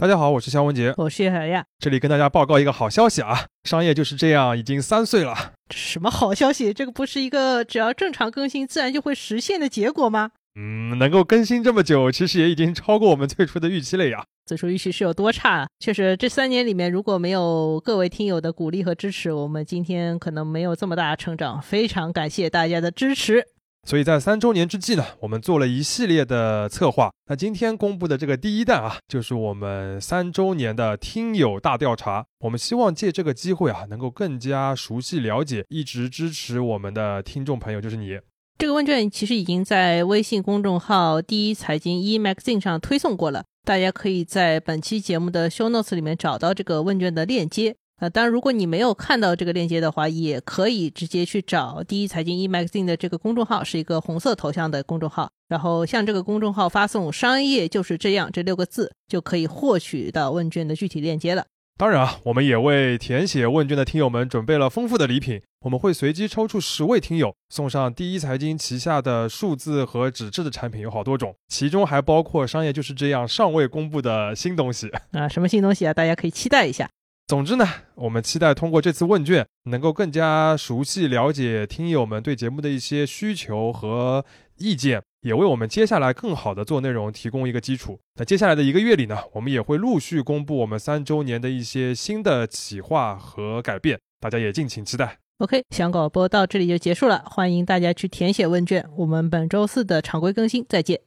大家好，我是肖文杰，我是叶小亚。这里跟大家报告一个好消息啊，商业就是这样，已经三岁了。什么好消息？这个不是一个只要正常更新自然就会实现的结果吗？嗯，能够更新这么久，其实也已经超过我们最初的预期了呀。最初预期是有多差？确实，这三年里面如果没有各位听友的鼓励和支持，我们今天可能没有这么大的成长。非常感谢大家的支持。所以在三周年之际呢，我们做了一系列的策划。那今天公布的这个第一弹啊，就是我们三周年的听友大调查。我们希望借这个机会啊，能够更加熟悉了解一直支持我们的听众朋友，就是你。这个问卷其实已经在微信公众号“第一财经 e magazine” 上推送过了，大家可以在本期节目的 show notes 里面找到这个问卷的链接。呃，当然，如果你没有看到这个链接的话，也可以直接去找第一财经 e magazine 的这个公众号，是一个红色头像的公众号，然后向这个公众号发送“商业就是这样”这六个字，就可以获取到问卷的具体链接了。当然啊，我们也为填写问卷的听友们准备了丰富的礼品，我们会随机抽出十位听友，送上第一财经旗下的数字和纸质的产品有好多种，其中还包括商业就是这样尚未公布的新东西啊，什么新东西啊？大家可以期待一下。总之呢，我们期待通过这次问卷，能够更加熟悉了解听友们对节目的一些需求和意见，也为我们接下来更好的做内容提供一个基础。那接下来的一个月里呢，我们也会陆续公布我们三周年的一些新的企划和改变，大家也敬请期待。OK，小广播到这里就结束了，欢迎大家去填写问卷，我们本周四的常规更新再见。